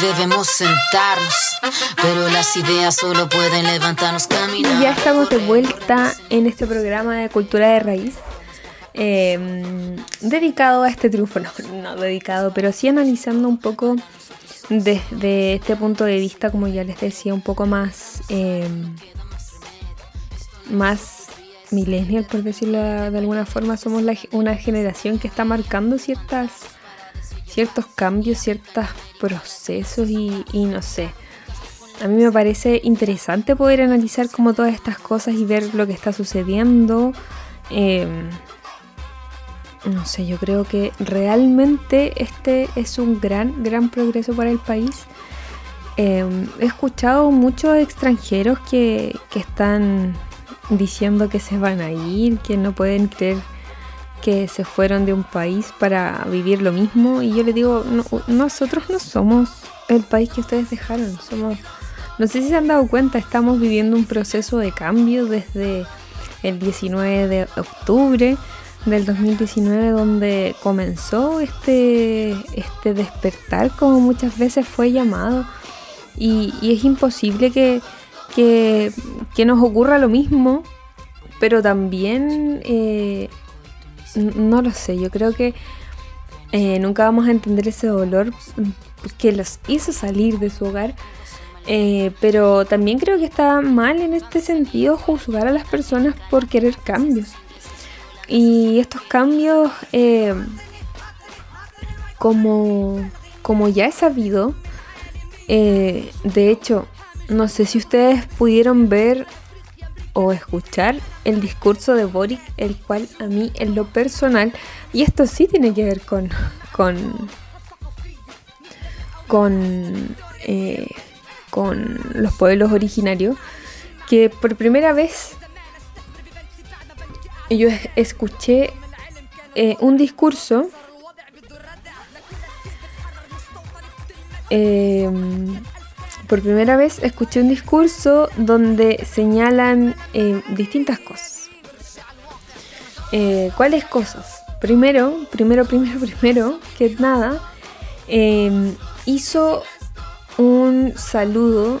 debemos sentarnos, pero las ideas solo pueden levantarnos caminar. Ya estamos de vuelta en este programa de Cultura de Raíz. Em, dedicado a este triunfo, no, no dedicado, pero sí analizando un poco desde este punto de vista, como ya les decía, un poco más, em, más millennial, por decirlo de alguna forma. Somos una generación que está marcando ciertas ciertos cambios, ciertos procesos y, no sé. A mí me parece interesante poder analizar como todas estas cosas y ver lo que está sucediendo. Em, no sé, yo creo que realmente este es un gran, gran progreso para el país. Em, he escuchado muchos extranjeros que, que están diciendo que se van a ir, que no pueden creer que se fueron de un país para vivir lo mismo y yo le digo, nosotros no somos el país que ustedes dejaron, somos, no sé si se han dado cuenta, estamos viviendo un proceso de cambio desde el 19 de octubre del 2019 donde comenzó este, este despertar como muchas veces fue llamado y, es imposible que, que, nos ocurra lo mismo pero también eh, no lo sé, yo creo que eh, nunca vamos a entender ese dolor que los hizo salir de su hogar. Eh, pero también creo que está mal en este sentido juzgar a las personas por querer cambios. Y estos cambios, eh, como, como ya he sabido, de hecho, no sé si ustedes pudieron ver o escuchar el discurso de Boric, el cual a mí en lo personal, y esto sí tiene que ver con, con, con, eh, con los pueblos originarios, que por primera vez yo escuché eh, un discurso eh, por primera vez escuché un discurso donde señalan eh, distintas cosas. Eh, ¿Cuáles cosas? Primero, primero, primero, primero, que nada, em, hizo un saludo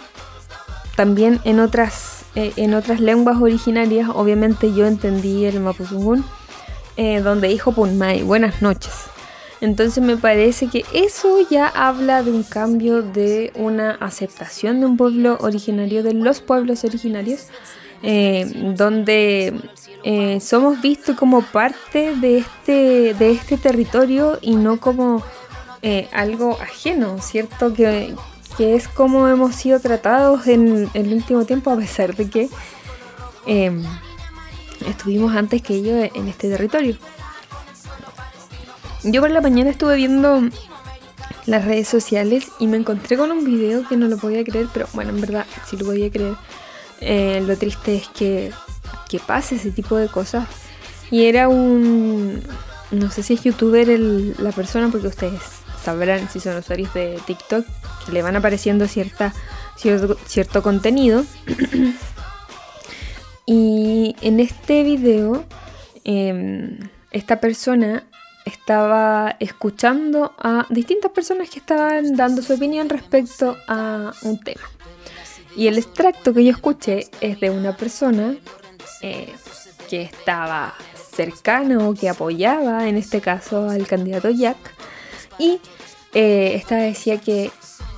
también en otras, eh, en otras lenguas originarias. Obviamente yo entendí el Mapuzungún, donde dijo Punmai, buenas noches. Entonces me parece que eso ya habla de un cambio, de una aceptación de un pueblo originario, de los pueblos originarios, eh, donde eh, somos vistos como parte de este, de este territorio y no como eh, algo ajeno, ¿cierto? Que, que es como hemos sido tratados en, el último tiempo, a pesar de que em, estuvimos antes que ellos en este territorio. Yo por la mañana estuve viendo las redes sociales y me encontré con un video que no lo podía creer, pero bueno, en verdad sí lo podía creer. Eh, lo triste es que, que pase ese tipo de cosas. Y era un... No sé si es youtuber la persona, porque ustedes sabrán si son usuarios de TikTok, que le van apareciendo cierta, cierto, cierto contenido. y en este video, em, esta persona estaba escuchando a distintas personas que estaban dando su opinión respecto a un tema. Y el extracto que yo escuché es de una persona eh, que estaba cercana o que apoyaba, en este caso, al candidato Jack. Y eh, esta decía que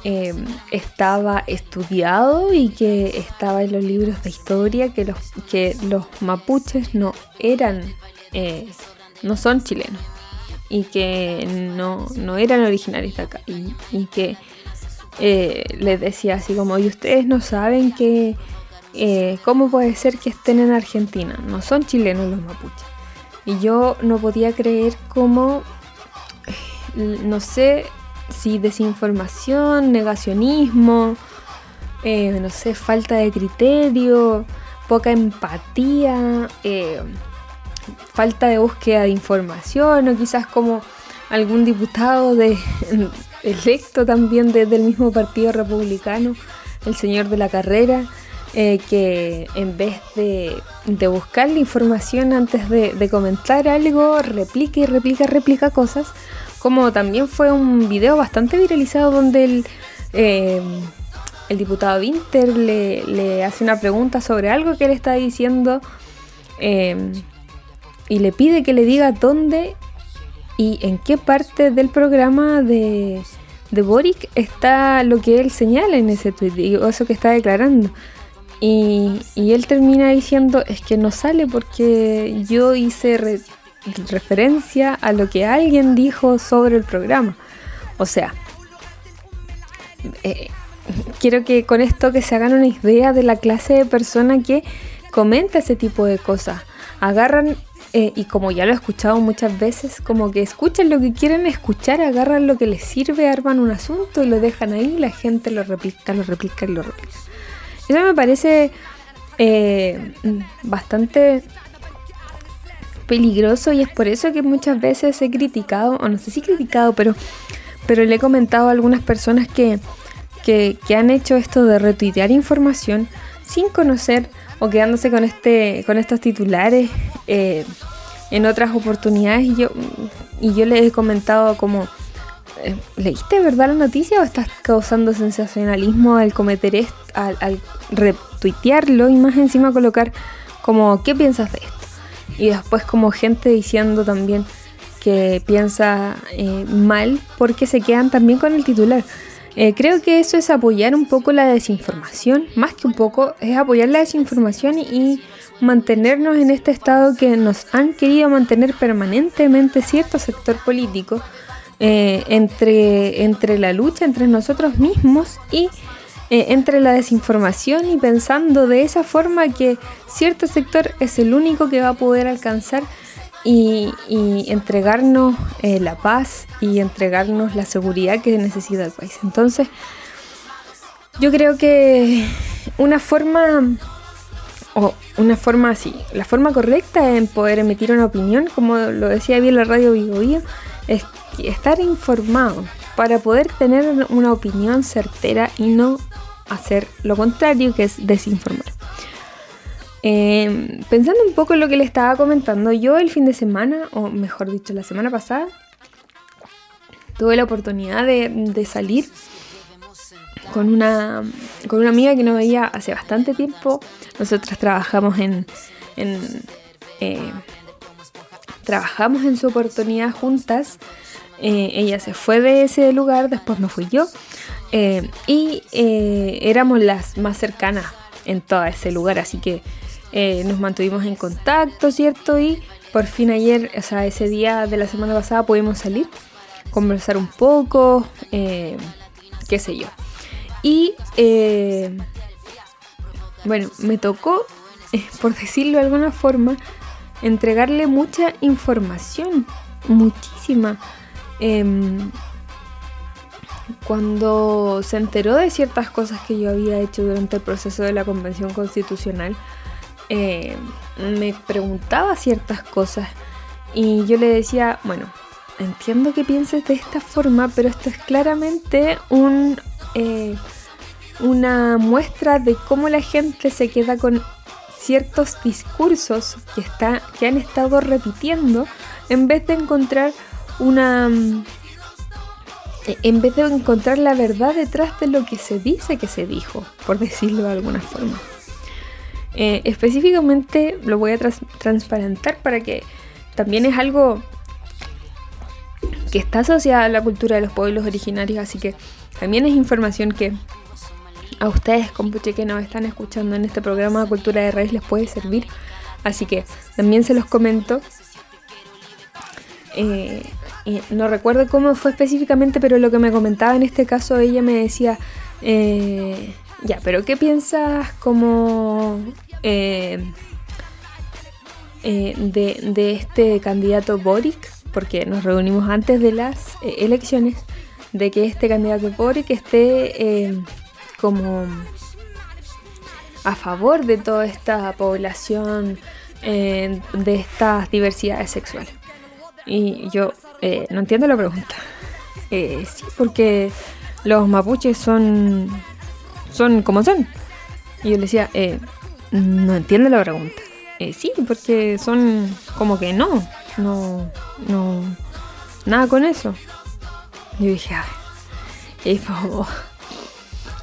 eh, estaba estudiado y que estaba en los libros de historia que los, que los mapuches no eran, eh, no son chilenos y que no, eran originarios de acá y, que les decía así como, y ustedes no saben que, ¿cómo puede ser que estén en Argentina? No son chilenos los mapuches. Y yo no podía creer cómo, no sé, si desinformación, negacionismo, eh, no sé, falta de criterio, poca empatía, eh, falta de búsqueda de información o quizás como algún diputado electo también desde el mismo partido republicano, el señor de la carrera, eh, que en vez de, buscar la información antes de, comentar algo, replica y replica, replica cosas como también fue un video bastante viralizado donde el, eh, diputado Winter le, hace una pregunta sobre algo que él está diciendo eh, y le pide que le diga dónde y en qué parte del programa de, de Boric está lo que él señala en ese tweet, o eso que está declarando. Y, y, él termina diciendo, es que no sale porque yo hice referencia a lo que alguien dijo sobre el programa. O sea, eh, quiero que con esto que se hagan una idea de la clase de persona que comenta ese tipo de cosas. Agarran, eh, y como ya lo he escuchado muchas veces, como que escuchan lo que quieren escuchar, agarran lo que les sirve, arman un asunto y lo dejan ahí, la gente lo replica, lo replica y lo replica. Eso me parece eh, bastante peligroso y es por eso que muchas veces he criticado, o no sé si criticado, pero, pero le he comentado a algunas personas que, que, han hecho esto de retuitear información sin conocer o quedándose con, este, con estos titulares eh, en otras oportunidades. Y yo, y yo les he comentado como, eh, ¿leíste verdad la noticia o estás causando sensacionalismo al cometer esto, al, al retuitearlo y más encima colocar como, ¿qué piensas de esto? y después como gente diciendo también que piensa eh, mal porque se quedan también con el titular. Eh, creo que eso es apoyar un poco la desinformación, más que un poco, es apoyar la desinformación y mantenernos en este estado que nos han querido mantener permanentemente cierto sector político eh, entre, entre la lucha entre nosotros mismos y eh, entre la desinformación y pensando de esa forma que cierto sector es el único que va a poder alcanzar y, entregarnos eh, la paz y entregarnos la seguridad que necesita el país. Entonces, yo creo que una forma, o una forma así, la forma correcta en poder emitir una opinión, como lo decía bien la radio Vigo Vigo, es estar informado para poder tener una opinión certera y no hacer lo contrario, que es desinformar. Em, pensando un poco en lo que le estaba comentando, yo el fin de semana, o mejor dicho, la semana pasada, tuve la oportunidad de, salir con una, con una amiga que no veía hace bastante tiempo. Nosotras trabajamos en, eh, trabajamos en su oportunidad juntas eh, ella se fue de ese lugar, después me fui yo. Eh, y éramos las más cercanas en todo ese lugar, así que nos mantuvimos en contacto, ¿cierto? Y por fin ayer, o sea, ese día de la semana pasada pudimos salir, conversar un poco, qué sé yo. Y eh, bueno, me tocó, eh, por decirlo de alguna forma, entregarle mucha información, muchísima. Em, cuando se enteró de ciertas cosas que yo había hecho durante el proceso de la Convención Constitucional, eh, me preguntaba ciertas cosas y yo le decía, bueno, entiendo que pienses de esta forma, pero esto es claramente un, eh, una muestra de cómo la gente se queda con ciertos discursos que, está, que han estado repitiendo en vez de encontrar una en vez de encontrar la verdad detrás de lo que se dice que se dijo, por decirlo de alguna forma. Eh, específicamente lo voy a transparentar para que también es algo que está asociada a la cultura de los pueblos originarios, así que también es información que a ustedes, compuche, que nos están escuchando en este programa de Cultura de Raíz les puede servir. Así que también se los comento. Eh, no recuerdo cómo fue específicamente, pero lo que me comentaba en este caso, ella me decía, eh, ya, pero ¿qué piensas como eh, de, de, este candidato Boric? Porque nos reunimos antes de las elecciones, de que este candidato Boric esté como a favor de toda esta población eh, de estas diversidades sexuales. Y yo eh, no entiendo la pregunta. Eh, sí, porque los mapuches son, son como son. Y yo le decía, no entiendo la pregunta. sí, porque son como que no, no, no, nada con eso. Yo dije, ay, y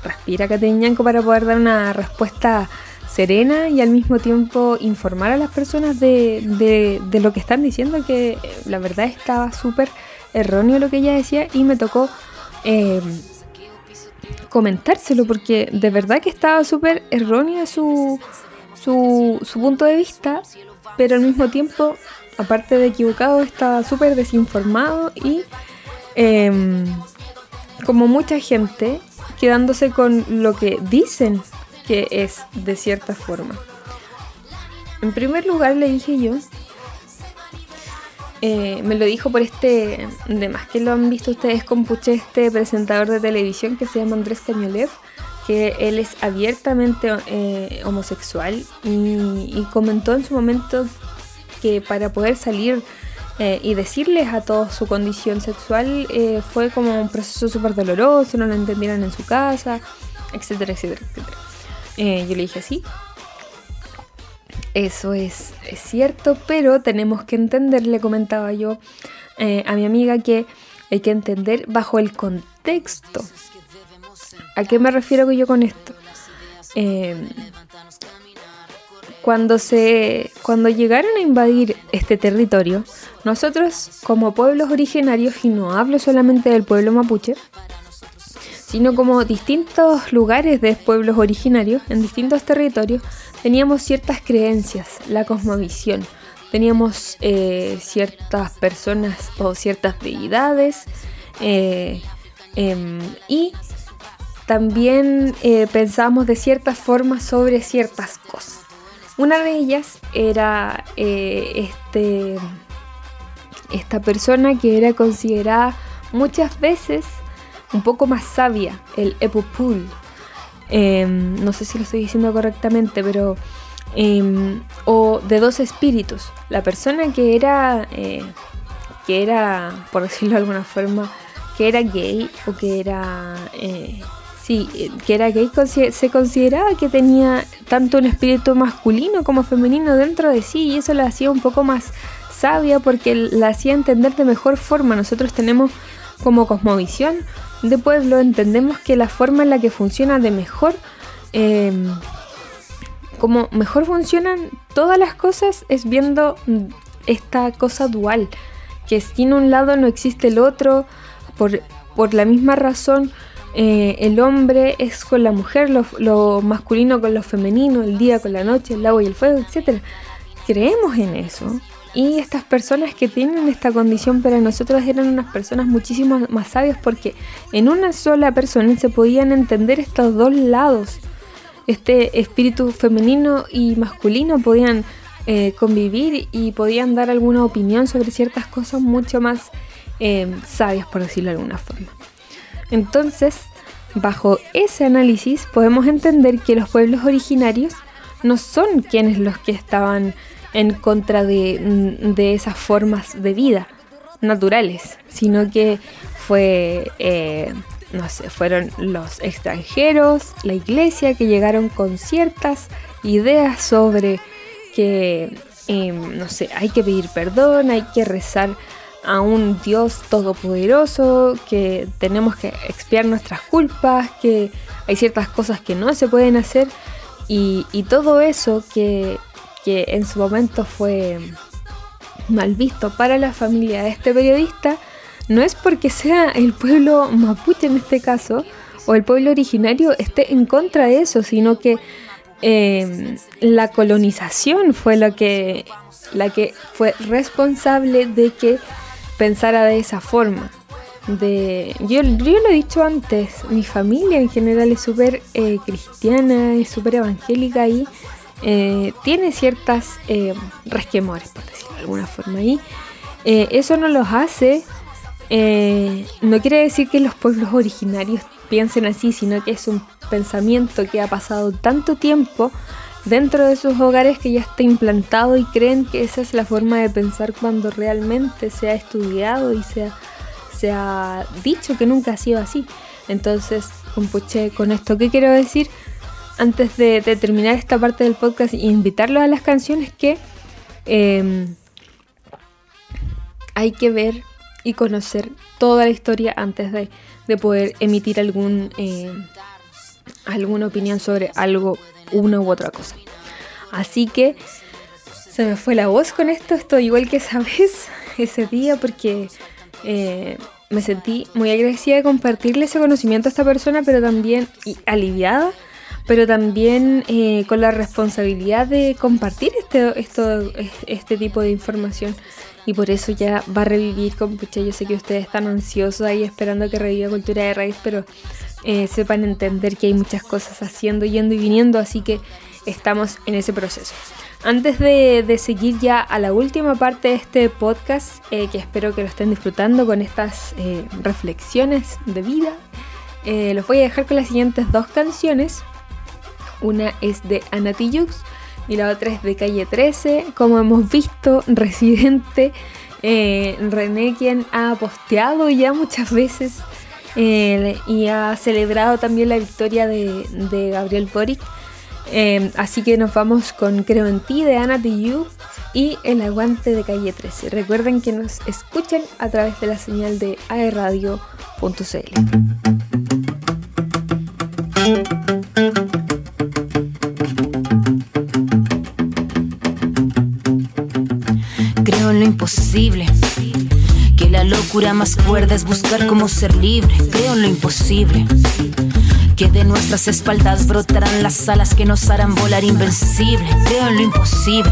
respira Cateñanco para poder dar una respuesta serena y al mismo tiempo informar a las personas de, lo que están diciendo, que eh, la verdad estaba súper erróneo lo que ella decía y me tocó eh, comentárselo porque de verdad que estaba súper erróneo su, su, punto de vista, pero al mismo tiempo, aparte de equivocado, estaba súper desinformado y em, como mucha gente quedándose con lo que dicen que es de cierta forma. En primer lugar le dije yo, eh, me lo dijo por este, de más que lo han visto ustedes con Puche, este presentador de televisión que se llama Andrés Cañolev, que él es abiertamente eh, homosexual y, comentó en su momento que para poder salir eh, y decirles a todos su condición sexual fue como un proceso súper doloroso, no lo entendieron en su casa, etcétera, etcétera, etcétera. Yo le dije, sí, eso es, es, cierto, pero tenemos que entender, le comentaba yo a mi amiga, que hay que entender bajo el contexto. ¿A qué me refiero yo con esto? cuando, se, cuando llegaron a invadir este territorio, nosotros como pueblos originarios, y no hablo solamente del pueblo mapuche, sino como distintos lugares de pueblos originarios, en distintos territorios, teníamos ciertas creencias, la cosmovisión, teníamos eh, ciertas personas o ciertas deidades eh, em, y también eh, pensábamos de ciertas formas sobre ciertas cosas. Una de ellas era este, esta persona que era considerada muchas veces un poco más sabia, el Epupul. Em, no sé si lo estoy diciendo correctamente, pero... Em, o de dos espíritus. La persona que era, eh, que era, por decirlo de alguna forma, que era gay o que era eh, Sí, eh, que era gay, se consideraba que tenía tanto un espíritu masculino como femenino dentro de sí y eso la hacía un poco más sabia porque la hacía entender de mejor forma. Nosotros tenemos como cosmovisión de pueblo, entendemos que la forma en la que funciona de mejor, em, como mejor funcionan todas las cosas es viendo esta cosa dual, que sin un lado no existe el otro, por, por la misma razón eh, el hombre es con la mujer, lo, masculino con lo femenino, el día con la noche, el agua y el fuego, etc. Creemos en eso y estas personas que tienen esta condición para nosotros eran unas personas muchísimo más sabias porque en una sola persona se podían entender estos dos lados. Este espíritu femenino y masculino podían eh, convivir y podían dar alguna opinión sobre ciertas cosas mucho más eh, sabias, por decirlo de alguna forma. Entonces, bajo ese análisis podemos entender que los pueblos originarios no son quienes los que estaban en contra de, esas formas de vida naturales, sino que fue, eh, no sé, fueron los extranjeros, la iglesia que llegaron con ciertas ideas sobre que, em, no sé, hay que pedir perdón, hay que rezar a un Dios todopoderoso, que tenemos que expiar nuestras culpas, que hay ciertas cosas que no se pueden hacer y todo eso que que en su momento fue mal visto para la familia de este periodista, no es porque sea el pueblo mapuche en este caso, o el pueblo originario esté en contra de eso, sino que em, la colonización fue la que, la que fue responsable de que pensara de esa forma. De, yo, yo lo he dicho antes, mi familia en general es súper eh, cristiana, es súper evangélica y eh, tiene ciertas eh, resquemores, por decirlo de alguna forma. Y eh, eso no los hace, no quiere decir que los pueblos originarios piensen así, sino que es un pensamiento que ha pasado tanto tiempo dentro de sus hogares que ya está implantado y creen que esa es la forma de pensar cuando realmente se ha estudiado y se ha, se ha dicho que nunca ha sido así. Entonces, con esto, ¿qué quiero decir? Antes de, terminar esta parte del podcast e invitarlos a las canciones que em, hay que ver y conocer toda la historia antes de, poder emitir algún, em, alguna opinión sobre algo, una u otra cosa. Así que se me fue la voz con esto, estoy igual que esa vez, ese día, porque eh, me sentí muy agradecida de compartirle ese conocimiento a esta persona, pero también aliviada pero también eh, con la responsabilidad de compartir este, esto, este tipo de información. Y por eso ya va a revivir con pucha. Yo sé que ustedes están ansiosos ahí esperando que reviva Cultura de Raíz, pero eh, sepan entender que hay muchas cosas haciendo, yendo y viniendo, así que estamos en ese proceso. Antes de, seguir ya a la última parte de este podcast, eh, que espero que lo estén disfrutando con estas reflexiones de vida, los voy a dejar con las siguientes dos canciones. Una es de Anatillux y la otra es de Calle 13. Como hemos visto, Residente, eh, René quien ha posteado ya muchas veces eh, y ha celebrado también la victoria de, Gabriel Boric. Eh, así que nos vamos con Creo en ti de Ana y El Aguante de Calle 13. Recuerden que nos escuchen a través de la señal de aerradio.cl. imposible. Que la locura más cuerda es buscar cómo ser libre. Creo en lo imposible. Que de nuestras espaldas brotarán las alas que nos harán volar invencible. Creo en lo imposible.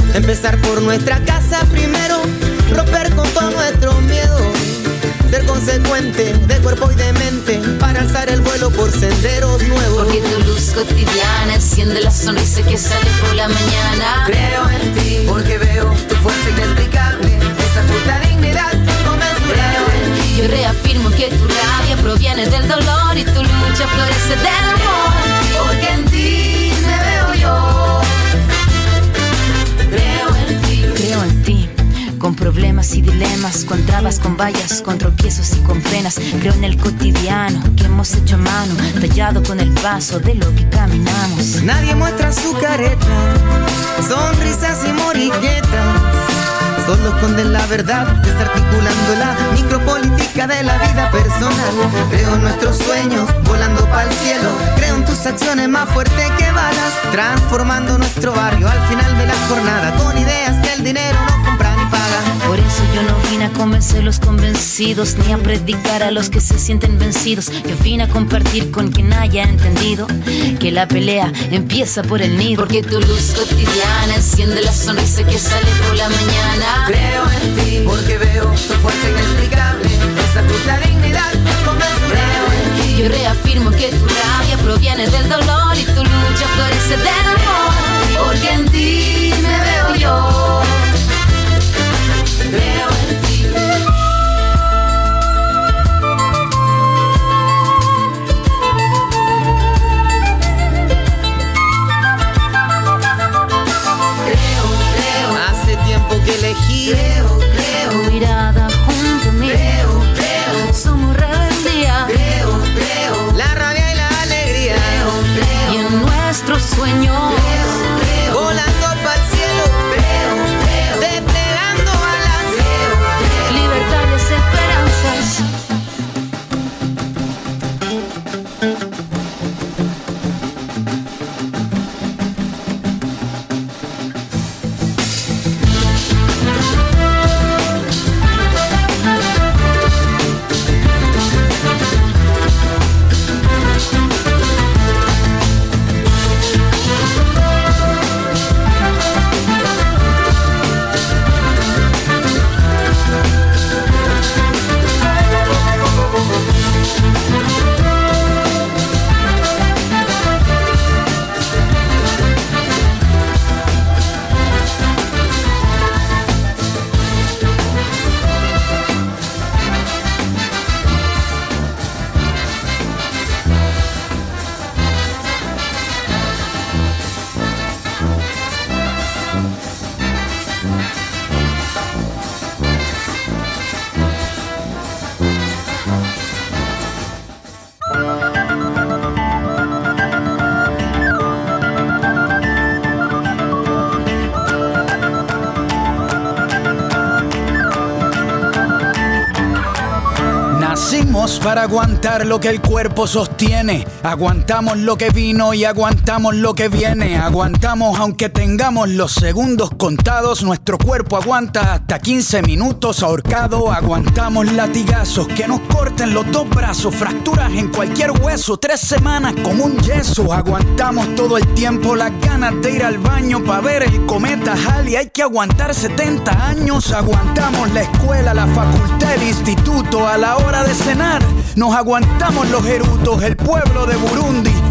Empezar por nuestra casa primero, romper con todo nuestro miedo. Ser consecuente de cuerpo y de mente para alzar el vuelo por senderos nuevos. Porque tu luz cotidiana enciende la sonrisa que sale por la mañana. Creo en ti porque veo tu fuerza inexplicable, esa puta dignidad inconmensurable. Yo reafirmo que tu rabia proviene del dolor y tu lucha florece del amor. Con problemas y dilemas, con trabas, con vallas, con tropiezos y con penas. Creo en el cotidiano que hemos hecho mano, tallado con el paso de lo que caminamos. Nadie muestra su careta, sonrisas y moriquetas solo esconden la verdad, desarticulando la micropolítica de la vida personal. Creo en nuestros sueños, volando para el cielo. Creo en tus acciones más fuertes que balas, transformando nuestro barrio al final de la jornada con ideas el dinero no compra ni paga. Por eso yo no vine a convencer a los convencidos, ni a predicar a los que se sienten vencidos. Yo vine a compartir con quien haya entendido que la pelea empieza por el nido. Porque tu luz cotidiana enciende la sonrisa que sale por la mañana. Creo en ti porque veo tu fuerza inexplicable, esa puta dignidad ti. Yo reafirmo que tu rabia proviene del dolor y tu lucha florece del amor. Porque en ti me veo yo. Creo en ti. Aguantar lo que el cuerpo sostiene. Aguantamos lo que vino y aguantamos lo que viene. Aguantamos aunque tengamos los segundos contados. Nuestro cuerpo aguanta hasta 15 minutos ahorcado. Aguantamos latigazos que nos corten los dos brazos. Fracturas en cualquier hueso. Tres semanas como un yeso. Aguantamos todo el tiempo las ganas de ir al baño para ver el cometa Halley. Hay que aguantar 70 años. Aguantamos la escuela, la facultad, el instituto a la hora de cenar. Nos aguantamos los erutos, el pueblo de Burundi.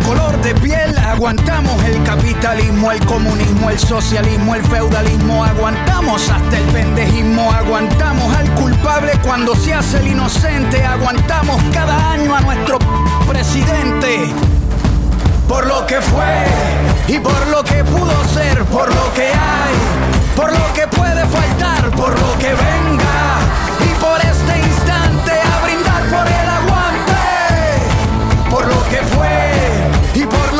color de piel. Aguantamos el capitalismo, el comunismo, el socialismo, el feudalismo. Aguantamos hasta el pendejismo. Aguantamos al culpable cuando se hace el inocente. Aguantamos cada año a nuestro presidente. Por lo que fue y por lo que pudo ser, por lo que hay, por lo que puede faltar, por lo que venga y por este instante a brindar por el aguante. Por lo que fue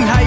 y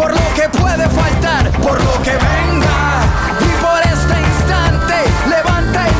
por lo que puede faltar, por lo que venga. Y por este instante levanta el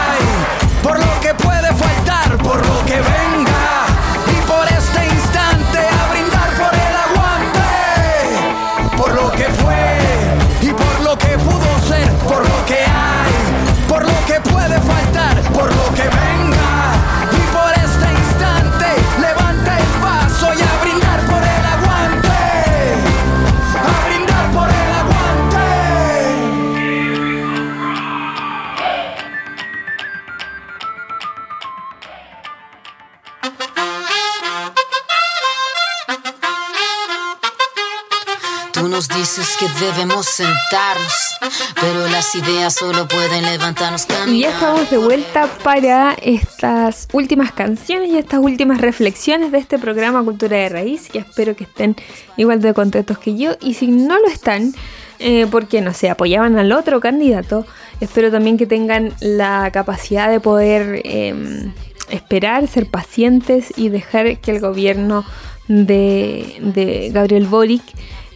Dices que debemos sentarnos, pero las ideas solo pueden levantarnos Y ya caminar. estamos de vuelta para estas últimas canciones y estas últimas reflexiones de este programa Cultura de Raíz. Y espero que estén igual de contentos que yo. Y si no lo están, eh, porque no sé, apoyaban al otro candidato, espero también que tengan la capacidad de poder eh, esperar, ser pacientes y dejar que el gobierno de, de Gabriel Boric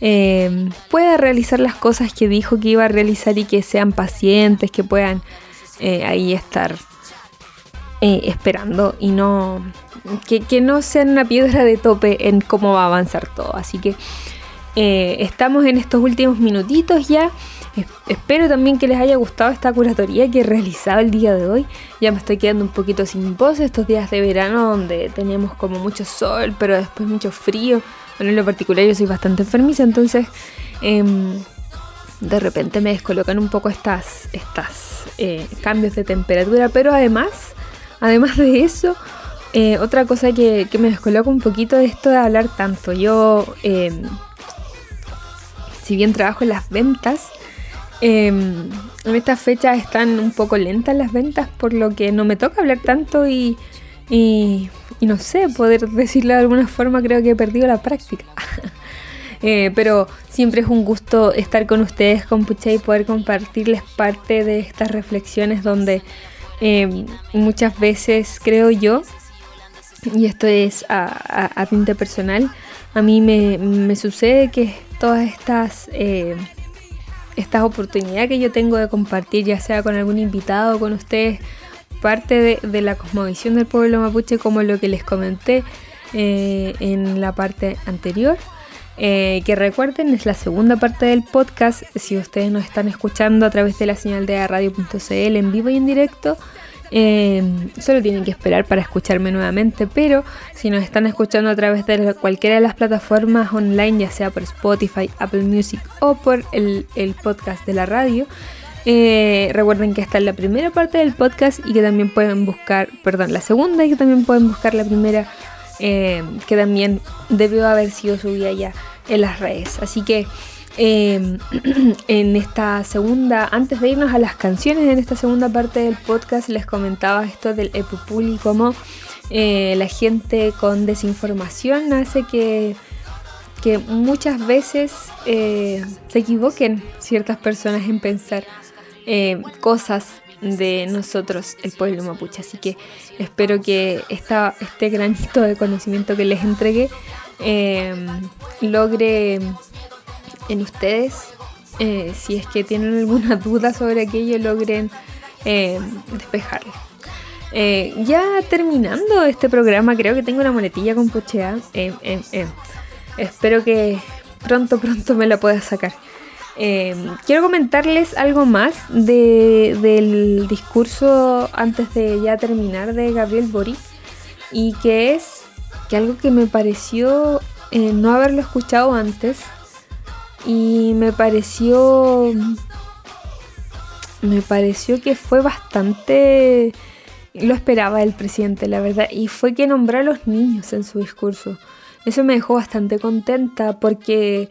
eh, pueda realizar las cosas que dijo que iba a realizar y que sean pacientes, que puedan eh, ahí estar eh, esperando y no que, no sean una piedra de tope en cómo va a avanzar todo. Así que eh, estamos en estos últimos minutitos ya. Es- Espero también que les haya gustado esta curatoría que he realizado el día de hoy. Ya me estoy quedando un poquito sin voz estos días de verano donde tenemos como mucho sol, pero después mucho frío. Bueno, en lo particular yo soy bastante enfermiza, entonces em, de repente me descolocan un poco estas, estas eh, cambios de temperatura, pero además, además de eso, eh, otra cosa que, que me descoloca un poquito es esto de hablar tanto. Yo, em, si bien trabajo en las ventas, em, en estas fechas están un poco lentas las ventas, por lo que no me toca hablar tanto y, y, no sé, poder decirlo de alguna forma, creo que he perdido la práctica. Eh, pero siempre es un gusto estar con ustedes, con Pucha, y poder compartirles parte de estas reflexiones donde eh, muchas veces creo yo, y esto es a, a, a tinte personal, a mí me, me sucede que todas estas, eh, estas oportunidades que yo tengo de compartir, ya sea con algún invitado o con ustedes, parte de, la cosmovisión del pueblo mapuche, como lo que les comenté eh, en la parte anterior. Eh, que recuerden, es la segunda parte del podcast. Si ustedes nos están escuchando a través de la señal de radio.cl en vivo y en directo, eh, solo tienen que esperar para escucharme nuevamente. Pero si nos están escuchando a través de cualquiera de las plataformas online, ya sea por Spotify, Apple Music o por el podcast de la radio, eh, recuerden que esta es la primera parte del podcast y que también pueden buscar, perdón, la segunda y que también pueden buscar la primera eh, que también debió haber sido subida ya en las redes. Así que Em, en esta segunda, antes de irnos a las canciones, en esta segunda parte del podcast les comentaba esto del Epupuli, cómo eh, la gente con desinformación hace que, que muchas veces eh, se equivoquen ciertas personas en pensar eh, cosas de nosotros, el pueblo mapuche. Así que espero que esta, este granito de conocimiento que les entregué logre en ustedes, eh, si es que tienen alguna duda sobre aquello, logren eh, despejarlo. Eh, ya terminando este programa, creo que tengo una muletilla con pochea. espero que pronto, pronto me la pueda sacar. Quiero comentarles algo más del discurso antes de ya terminar de Gabriel Boric y que es que algo que me pareció no haberlo escuchado antes y me pareció me pareció que fue bastante lo esperaba el presidente la verdad y fue que nombró a los niños en su discurso. Eso me dejó bastante contenta porque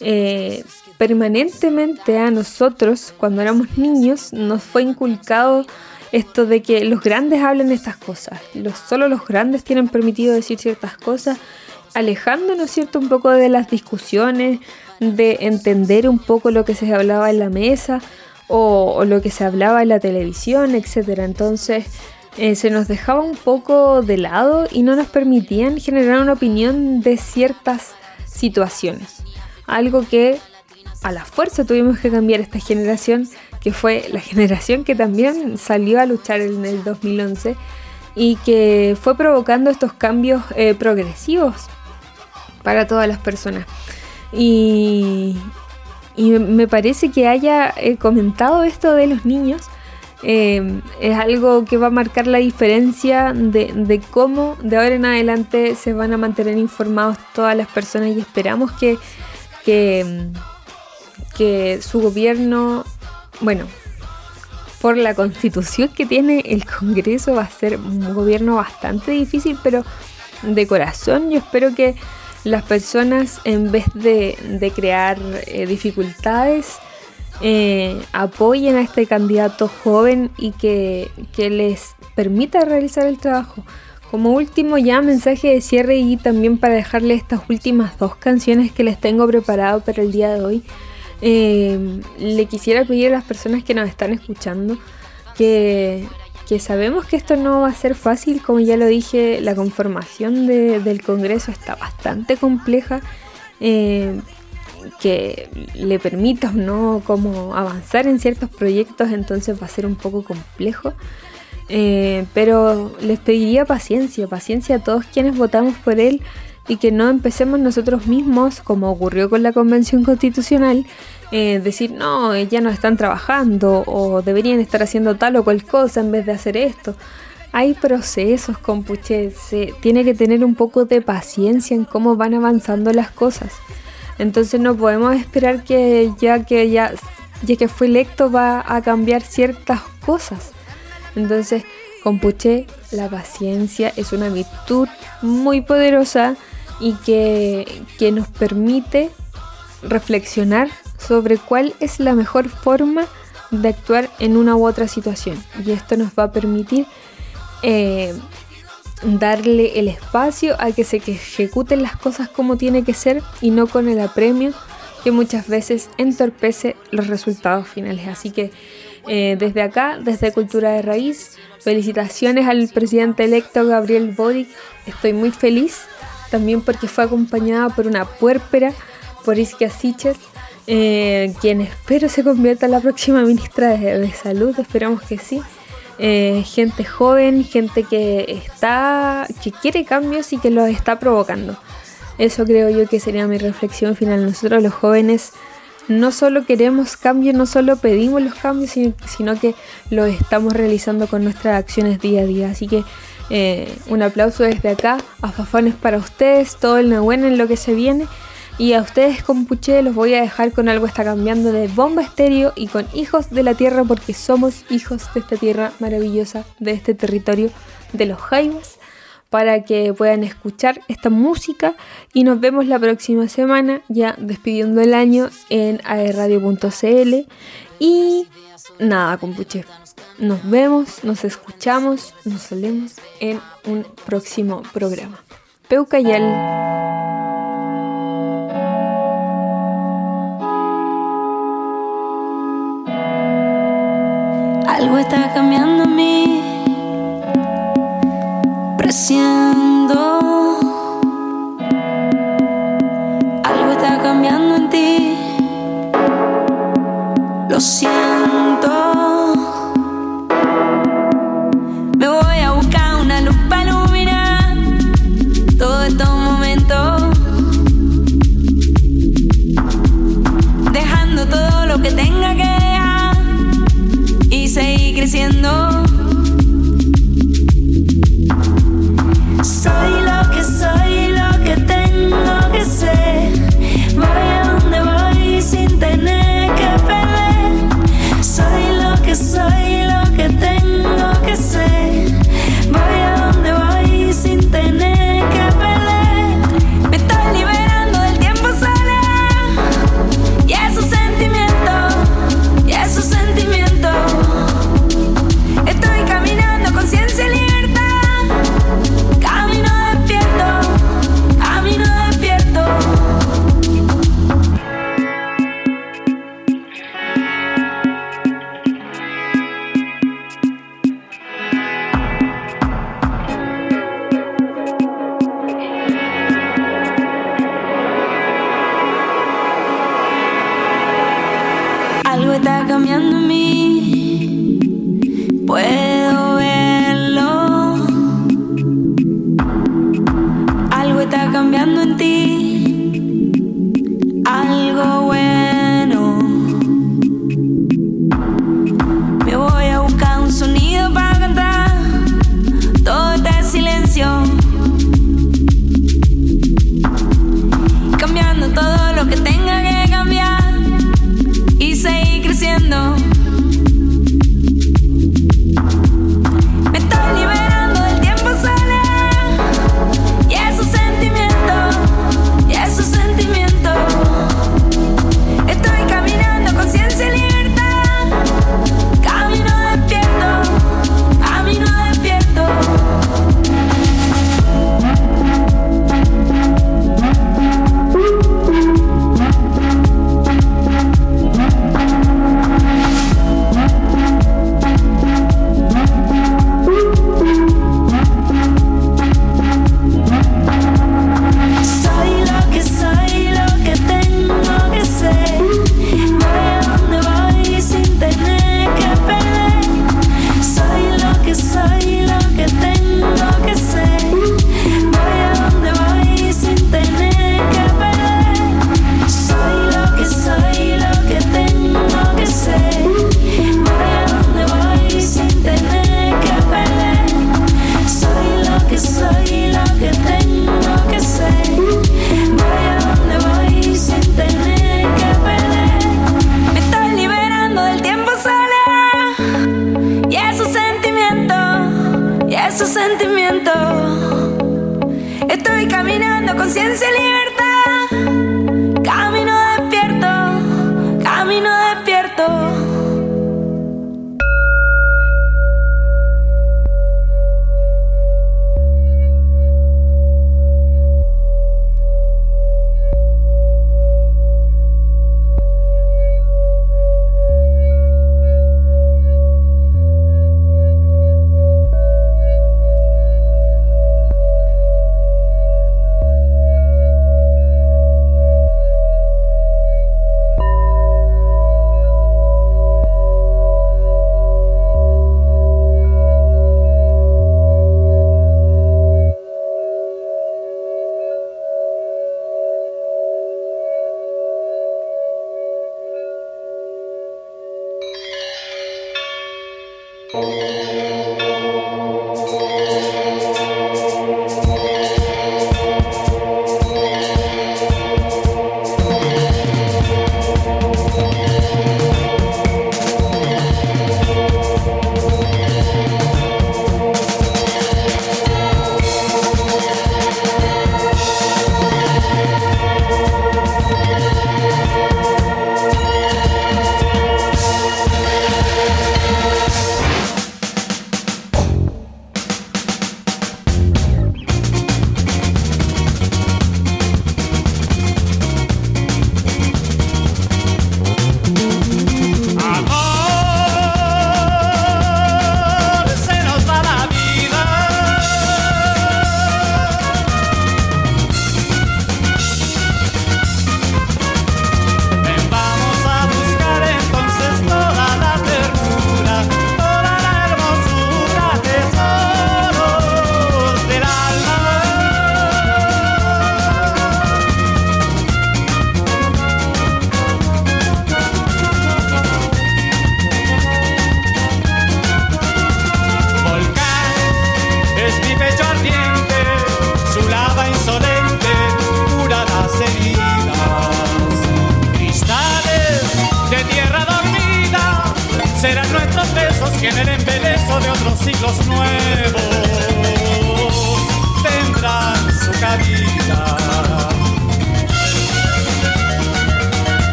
eh, permanentemente a nosotros cuando éramos niños nos fue inculcado esto de que los grandes hablen estas cosas solo los grandes tienen permitido decir ciertas cosas alejándonos cierto un poco de las discusiones de entender un poco lo que se hablaba en la mesa o, lo que se hablaba en la televisión, etc. Entonces eh, se nos dejaba un poco de lado y no nos permitían generar una opinión de ciertas situaciones. Algo que a la fuerza tuvimos que cambiar esta generación, que fue la generación que también salió a luchar en el 2011 y que fue provocando estos cambios eh, progresivos para todas las personas. Y, me parece que haya eh, comentado esto de los niños. Eh, es algo que va a marcar la diferencia de, cómo de ahora en adelante se van a mantener informados todas las personas y esperamos que, que su gobierno, bueno, por la constitución que tiene el Congreso va a ser un gobierno bastante difícil, pero de corazón yo espero que las personas en vez de, crear eh, dificultades, eh, apoyen a este candidato joven y que, les permita realizar el trabajo. Como último ya mensaje de cierre y también para dejarle estas últimas dos canciones que les tengo preparado para el día de hoy, eh, le quisiera pedir a las personas que nos están escuchando que que sabemos que esto no va a ser fácil, como ya lo dije, la conformación del Congreso está bastante compleja, eh, que le permita o no como avanzar en ciertos proyectos, entonces va a ser un poco complejo. Eh, pero les pediría paciencia, paciencia a todos quienes votamos por él y que no empecemos nosotros mismos, como ocurrió con la Convención Constitucional, eh, decir, no, ya no están trabajando o deberían estar haciendo tal o cual cosa en vez de hacer esto. Hay procesos, compuche, se tiene que tener un poco de paciencia en cómo van avanzando las cosas. Entonces no podemos esperar que ya que ya, ya que fue electo va a cambiar ciertas cosas. Entonces, compuche, la paciencia es una virtud muy poderosa y que, que nos permite reflexionar sobre cuál es la mejor forma de actuar en una u otra situación. Y esto nos va a permitir eh, darle el espacio a que se ejecuten las cosas como tiene que ser y no con el apremio que muchas veces entorpece los resultados finales. Así que eh, desde acá, desde Cultura de Raíz, felicitaciones al presidente electo Gabriel Boric. Estoy muy feliz también porque fue acompañada por una puérpera, por Iskia Siches, eh, quien espero se convierta en la próxima ministra de, Salud, esperamos que sí. Eh, gente joven, gente que está, que quiere cambios y que los está provocando. Eso creo yo que sería mi reflexión final. Nosotros los jóvenes no solo queremos cambios, no solo pedimos los cambios, sino, que los estamos realizando con nuestras acciones día a día. Así que eh, un aplauso desde acá, a Fafones para ustedes, todo el bueno en lo que se viene. Y a ustedes con Puché los voy a dejar con algo está cambiando de bomba estéreo y con hijos de la tierra porque somos hijos de esta tierra maravillosa, de este territorio de los Jaivas, para que puedan escuchar esta música y nos vemos la próxima semana ya despidiendo el año en aerradio.cl y nada, compuche. Nos vemos, nos escuchamos, nos solemos en un próximo programa. Peucayal. Algo está cambiando en mí creciendo. Algo está cambiando en ti. Lo siento.